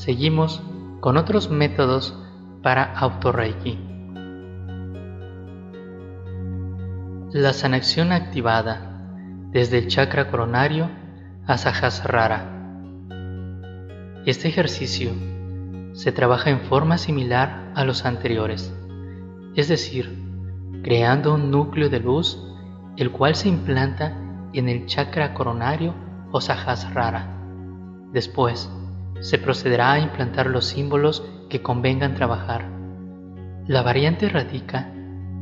seguimos con otros métodos para autorreiki. La sanación activada desde el chakra coronario a Sahasrara. Este ejercicio se trabaja en forma similar a los anteriores, es decir, creando un núcleo de luz el cual se implanta en el chakra coronario o Sahasrara. Después, se procederá a implantar los símbolos que convengan trabajar. La variante radica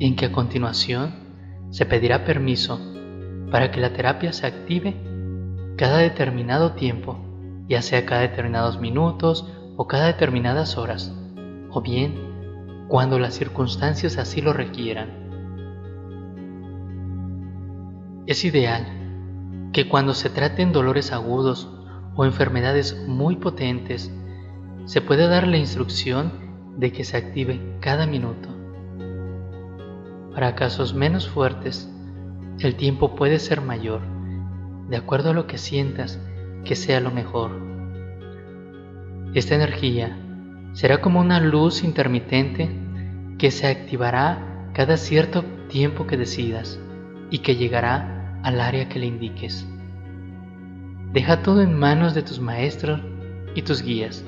en que a continuación se pedirá permiso para que la terapia se active cada determinado tiempo, ya sea cada determinados minutos o cada determinadas horas, o bien cuando las circunstancias así lo requieran. Es ideal que cuando se traten dolores agudos o enfermedades muy potentes, se puede dar la instrucción de que se active cada minuto. Para casos menos fuertes, el tiempo puede ser mayor, de acuerdo a lo que sientas que sea lo mejor. Esta energía será como una luz intermitente que se activará cada cierto tiempo que decidas y que llegará al área que le indiques. Deja todo en manos de tus maestros y tus guías.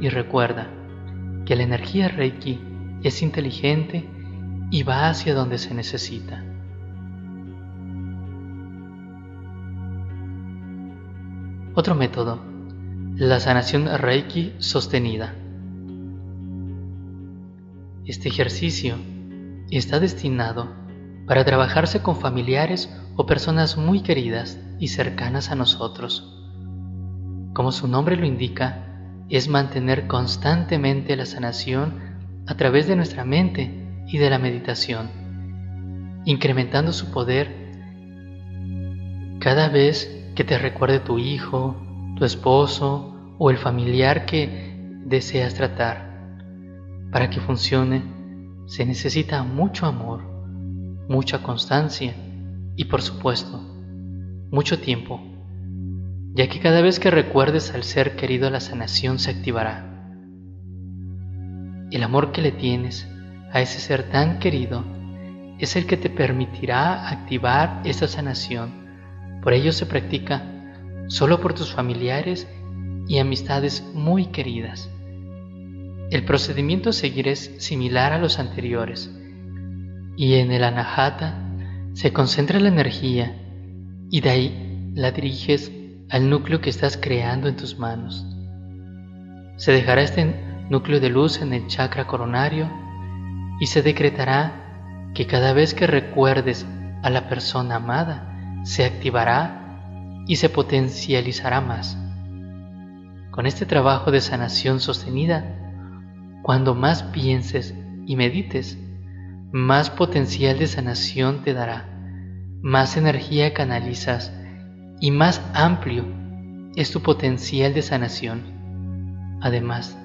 Y recuerda que la energía Reiki es inteligente y va hacia donde se necesita. Otro método, la sanación Reiki sostenida. Este ejercicio está destinado para trabajarse con familiares o personas muy queridas y cercanas a nosotros. Como su nombre lo indica, es mantener constantemente la sanación a través de nuestra mente y de la meditación, incrementando su poder cada vez que te recuerde tu hijo, tu esposo o el familiar que deseas tratar. Para que funcione, se necesita mucho amor, mucha constancia y por supuesto, mucho tiempo, ya que cada vez que recuerdes al ser querido la sanación se activará. El amor que le tienes a ese ser tan querido es el que te permitirá activar esa sanación. Por ello se practica solo por tus familiares y amistades muy queridas. El procedimiento seguir es similar a los anteriores y en el anahata se concentra la energía y de ahí la diriges al núcleo que estás creando en tus manos. Se dejará este núcleo de luz en el chakra coronario y se decretará que cada vez que recuerdes a la persona amada, se activará y se potencializará más. Con este trabajo de sanación sostenida, cuando más pienses y medites, más potencial de sanación te dará más energía canalizas y más amplio es tu potencial de sanación. Además,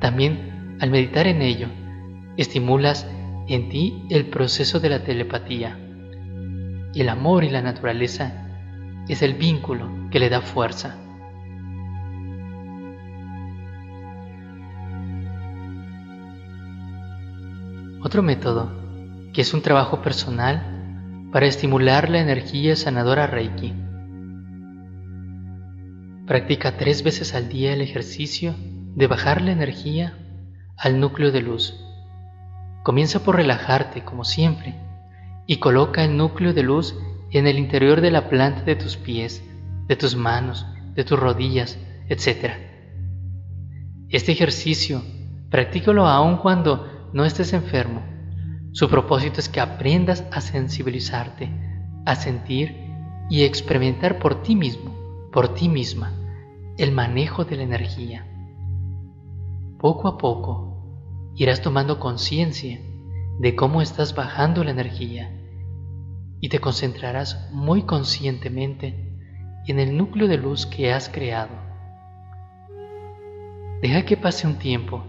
también al meditar en ello, estimulas en ti el proceso de la telepatía. El amor y la naturaleza es el vínculo que le da fuerza. Otro método, que es un trabajo personal, para estimular la energía sanadora Reiki. Practica tres veces al día el ejercicio de bajar la energía al núcleo de luz. Comienza por relajarte como siempre y coloca el núcleo de luz en el interior de la planta de tus pies, de tus manos, de tus rodillas, etc. Este ejercicio practícalo aun cuando no estés enfermo su propósito es que aprendas a sensibilizarte, a sentir y experimentar por ti mismo, por ti misma, el manejo de la energía. Poco a poco irás tomando conciencia de cómo estás bajando la energía y te concentrarás muy conscientemente en el núcleo de luz que has creado. Deja que pase un tiempo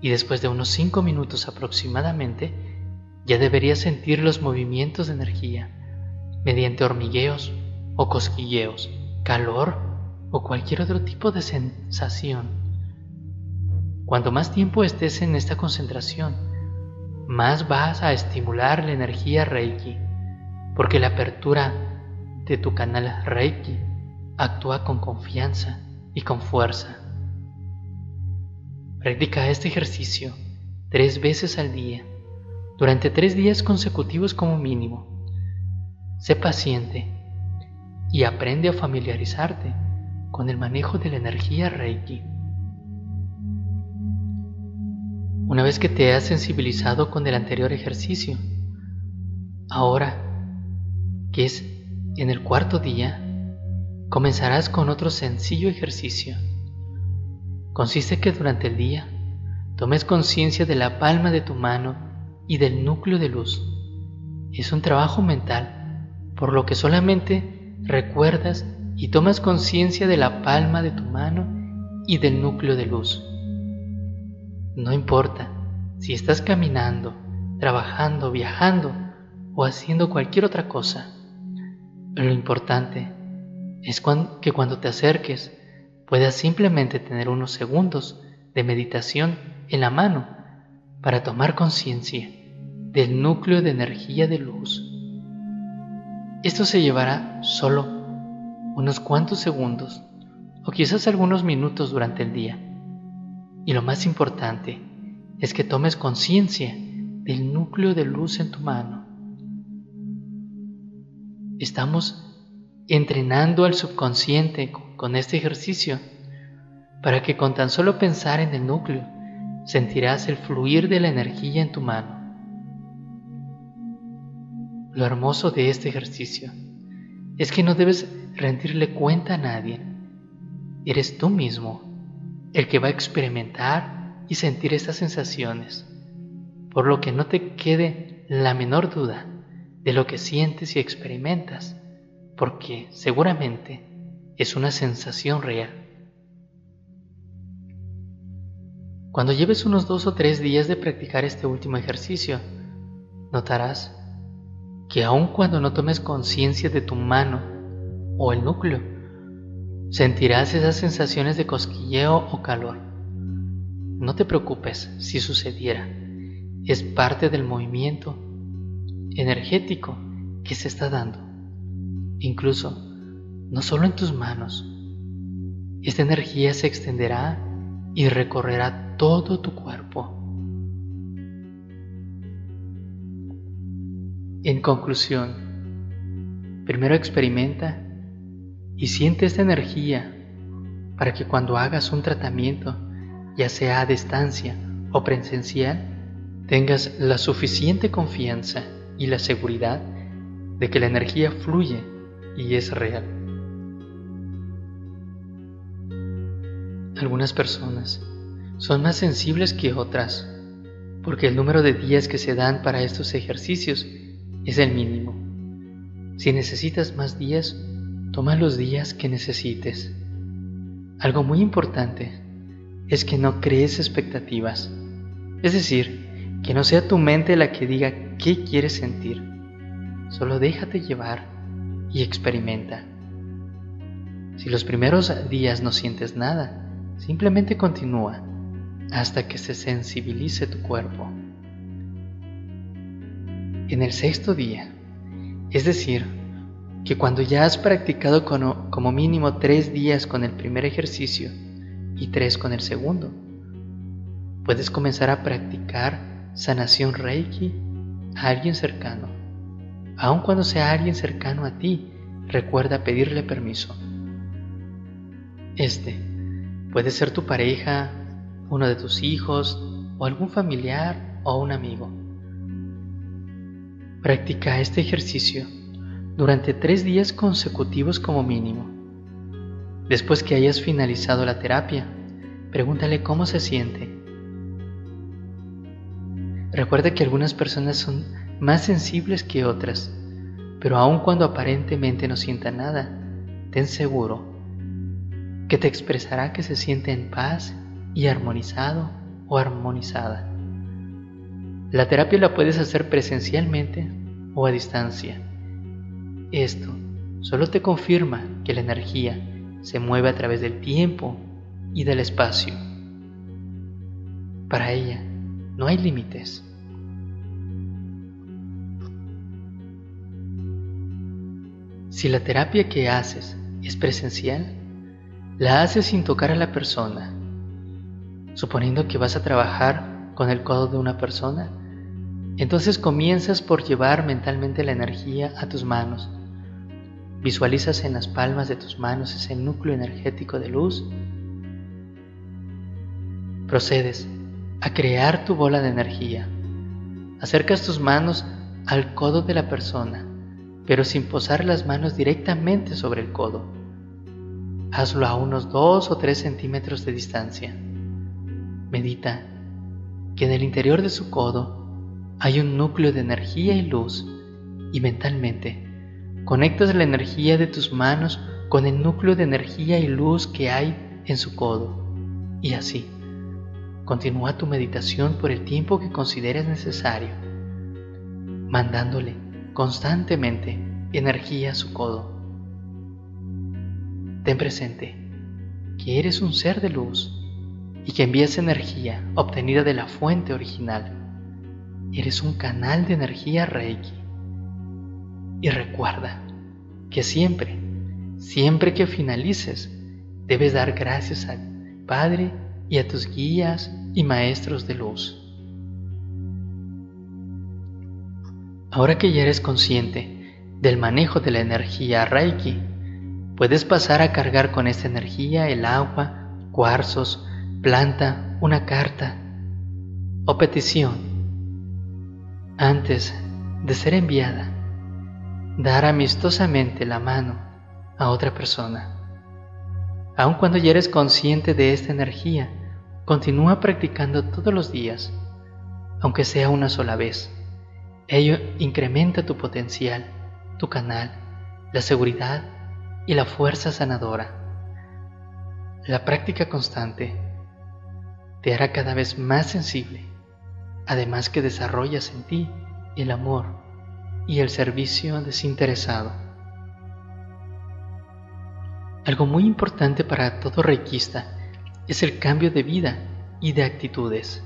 y después de unos 5 minutos aproximadamente, ya deberías sentir los movimientos de energía mediante hormigueos o cosquilleos, calor o cualquier otro tipo de sensación. Cuanto más tiempo estés en esta concentración, más vas a estimular la energía Reiki, porque la apertura de tu canal Reiki actúa con confianza y con fuerza. Practica este ejercicio tres veces al día, durante tres días consecutivos como mínimo. Sé paciente y aprende a familiarizarte con el manejo de la energía Reiki. Una vez que te has sensibilizado con el anterior ejercicio, ahora, que es en el cuarto día, comenzarás con otro sencillo ejercicio. Consiste que durante el día tomes conciencia de la palma de tu mano y del núcleo de luz. Es un trabajo mental, por lo que solamente recuerdas y tomas conciencia de la palma de tu mano y del núcleo de luz. No importa si estás caminando, trabajando, viajando o haciendo cualquier otra cosa. Lo importante es que cuando te acerques puedas simplemente tener unos segundos de meditación en la mano para tomar conciencia del núcleo de energía de luz. Esto se llevará solo unos cuantos segundos o quizás algunos minutos durante el día. Y lo más importante es que tomes conciencia del núcleo de luz en tu mano. Estamos entrenando al subconsciente con este ejercicio para que con tan solo pensar en el núcleo sentirás el fluir de la energía en tu mano. Lo hermoso de este ejercicio es que no debes rendirle cuenta a nadie. Eres tú mismo el que va a experimentar y sentir estas sensaciones, por lo que no te quede la menor duda de lo que sientes y experimentas, porque seguramente es una sensación real. Cuando lleves unos dos o tres días de practicar este último ejercicio, notarás que aun cuando no tomes conciencia de tu mano o el núcleo, Sentirás esas sensaciones de cosquilleo o calor. No te preocupes si sucediera. Es parte del movimiento energético que se está dando. Incluso, no solo en tus manos. Esta energía se extenderá y recorrerá todo tu cuerpo. En conclusión, primero experimenta y siente esta energía para que cuando hagas un tratamiento, ya sea a distancia o presencial, tengas la suficiente confianza y la seguridad de que la energía fluye y es real. Algunas personas son más sensibles que otras porque el número de días que se dan para estos ejercicios es el mínimo. Si necesitas más días, Toma los días que necesites. Algo muy importante es que no crees expectativas. Es decir, que no sea tu mente la que diga qué quieres sentir. Solo déjate llevar y experimenta. Si los primeros días no sientes nada, simplemente continúa hasta que se sensibilice tu cuerpo. En el sexto día, es decir, que cuando ya has practicado como mínimo tres días con el primer ejercicio y tres con el segundo, puedes comenzar a practicar sanación reiki a alguien cercano. Aun cuando sea alguien cercano a ti, recuerda pedirle permiso. Este puede ser tu pareja, uno de tus hijos o algún familiar o un amigo. Practica este ejercicio durante tres días consecutivos como mínimo. Después que hayas finalizado la terapia, pregúntale cómo se siente. Recuerda que algunas personas son más sensibles que otras, pero aun cuando aparentemente no sienta nada, ten seguro que te expresará que se siente en paz y armonizado o armonizada. La terapia la puedes hacer presencialmente o a distancia. Esto solo te confirma que la energía se mueve a través del tiempo y del espacio. Para ella no hay límites. Si la terapia que haces es presencial, la haces sin tocar a la persona. Suponiendo que vas a trabajar con el codo de una persona, entonces comienzas por llevar mentalmente la energía a tus manos. Visualizas en las palmas de tus manos ese núcleo energético de luz. Procedes a crear tu bola de energía. Acercas tus manos al codo de la persona, pero sin posar las manos directamente sobre el codo. Hazlo a unos 2 o 3 centímetros de distancia. Medita que en el interior de su codo hay un núcleo de energía y luz y mentalmente conectas la energía de tus manos con el núcleo de energía y luz que hay en su codo y así Continúa tu meditación por el tiempo que consideres necesario, mandándole constantemente energía a su codo. Ten presente que eres un ser de luz y que envías energía obtenida de la fuente original. Eres un canal de energía Reiki. Y recuerda que siempre, siempre que finalices, debes dar gracias al Padre y a tus guías y maestros de luz. Ahora que ya eres consciente del manejo de la energía Reiki, puedes pasar a cargar con esta energía el agua, cuarzos, planta, una carta o petición. Antes de ser enviada, dar amistosamente la mano a otra persona. Aun cuando ya eres consciente de esta energía, Continúa practicando todos los días, aunque sea una sola vez. Ello incrementa tu potencial, tu canal, la seguridad y la fuerza sanadora. La práctica constante te hará cada vez más sensible, además que desarrollas en ti el amor y el servicio desinteresado. Algo muy importante para todo reikista es el cambio de vida y de actitudes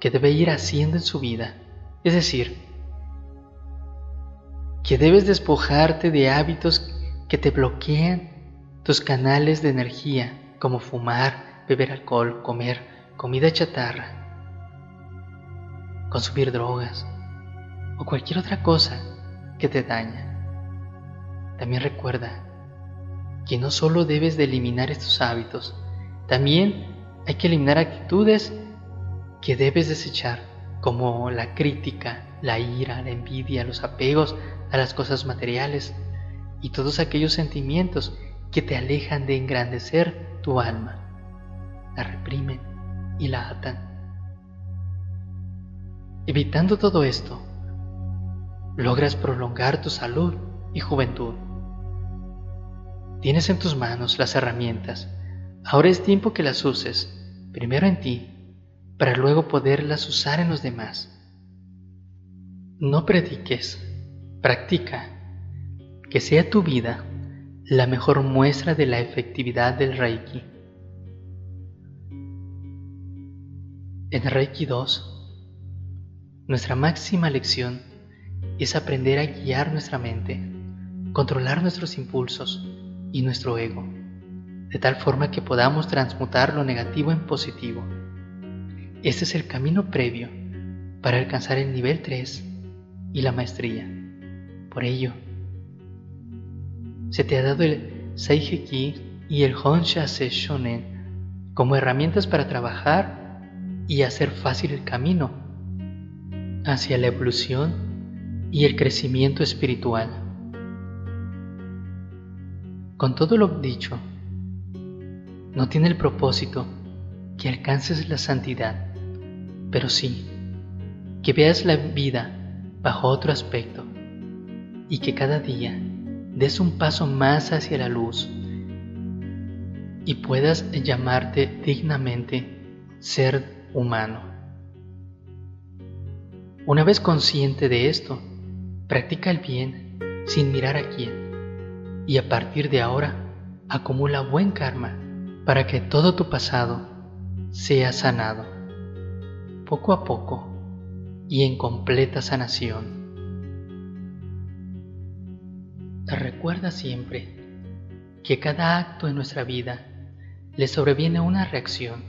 que debe ir haciendo en su vida. Es decir, que debes despojarte de hábitos que te bloquean tus canales de energía, como fumar, beber alcohol, comer comida chatarra, consumir drogas o cualquier otra cosa que te daña. También recuerda que no solo debes de eliminar estos hábitos, también hay que eliminar actitudes que debes desechar, como la crítica, la ira, la envidia, los apegos a las cosas materiales y todos aquellos sentimientos que te alejan de engrandecer tu alma, la reprimen y la atan. Evitando todo esto, logras prolongar tu salud y juventud. Tienes en tus manos las herramientas Ahora es tiempo que las uses, primero en ti, para luego poderlas usar en los demás. No prediques, practica, que sea tu vida la mejor muestra de la efectividad del Reiki. En Reiki 2, nuestra máxima lección es aprender a guiar nuestra mente, controlar nuestros impulsos y nuestro ego de tal forma que podamos transmutar lo negativo en positivo. Este es el camino previo para alcanzar el nivel 3 y la maestría. Por ello, se te ha dado el Seiheki y el Honsha-se Shonen como herramientas para trabajar y hacer fácil el camino hacia la evolución y el crecimiento espiritual. Con todo lo dicho, no tiene el propósito que alcances la santidad, pero sí que veas la vida bajo otro aspecto y que cada día des un paso más hacia la luz y puedas llamarte dignamente ser humano. Una vez consciente de esto, practica el bien sin mirar a quién y a partir de ahora acumula buen karma para que todo tu pasado sea sanado. poco a poco y en completa sanación. Recuerda siempre que cada acto en nuestra vida le sobreviene una reacción.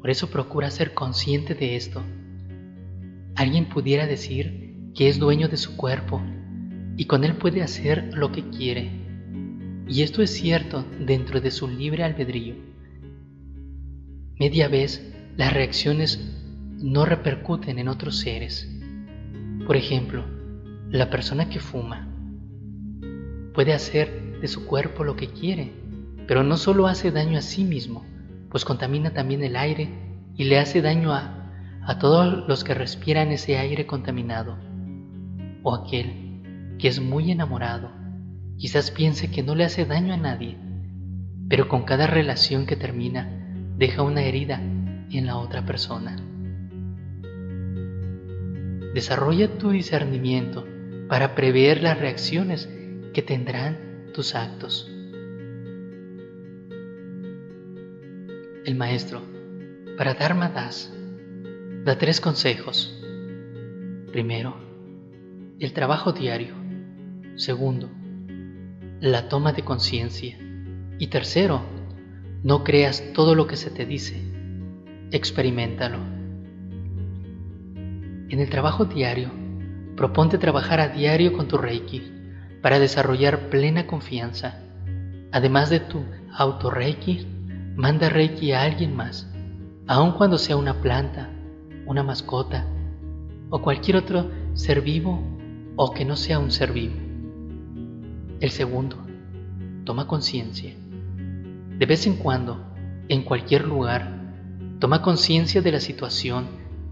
Por eso procura ser consciente de esto. Alguien pudiera decir que es dueño de su cuerpo y con él puede hacer lo que quiere. Y esto es cierto dentro de su libre albedrío. Media vez las reacciones no repercuten en otros seres. Por ejemplo, la persona que fuma puede hacer de su cuerpo lo que quiere, pero no solo hace daño a sí mismo, pues contamina también el aire y le hace daño a, a todos los que respiran ese aire contaminado. O aquel que es muy enamorado, quizás piense que no le hace daño a nadie, pero con cada relación que termina deja una herida en la otra persona. Desarrolla tu discernimiento para prever las reacciones que tendrán tus actos. El maestro, para Dharma Das, da tres consejos. Primero, el trabajo diario. Segundo, la toma de conciencia. Y tercero, no creas todo lo que se te dice. Experimentalo. En el trabajo diario, proponte trabajar a diario con tu Reiki para desarrollar plena confianza. Además de tu auto-Reiki, manda Reiki a alguien más, aun cuando sea una planta, una mascota o cualquier otro ser vivo o que no sea un ser vivo. El segundo, toma conciencia. De vez en cuando, en cualquier lugar, toma conciencia de la situación,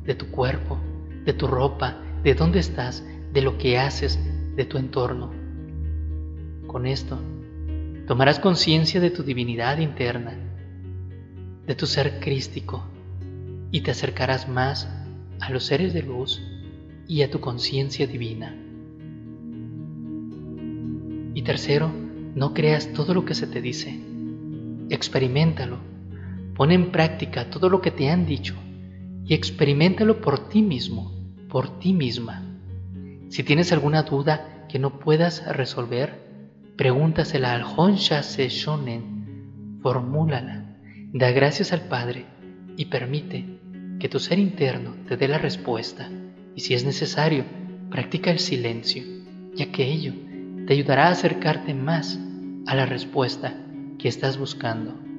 de tu cuerpo, de tu ropa, de dónde estás, de lo que haces, de tu entorno. Con esto, tomarás conciencia de tu divinidad interna, de tu ser crístico, y te acercarás más a los seres de luz y a tu conciencia divina. Y tercero, no creas todo lo que se te dice. Experimentalo. Pon en práctica todo lo que te han dicho y experimentalo por ti mismo, por ti misma. Si tienes alguna duda que no puedas resolver, pregúntasela al Honsha Shonen, formúlala, da gracias al Padre y permite que tu ser interno te dé la respuesta y si es necesario, practica el silencio, ya que ello te ayudará a acercarte más a la respuesta que estás buscando.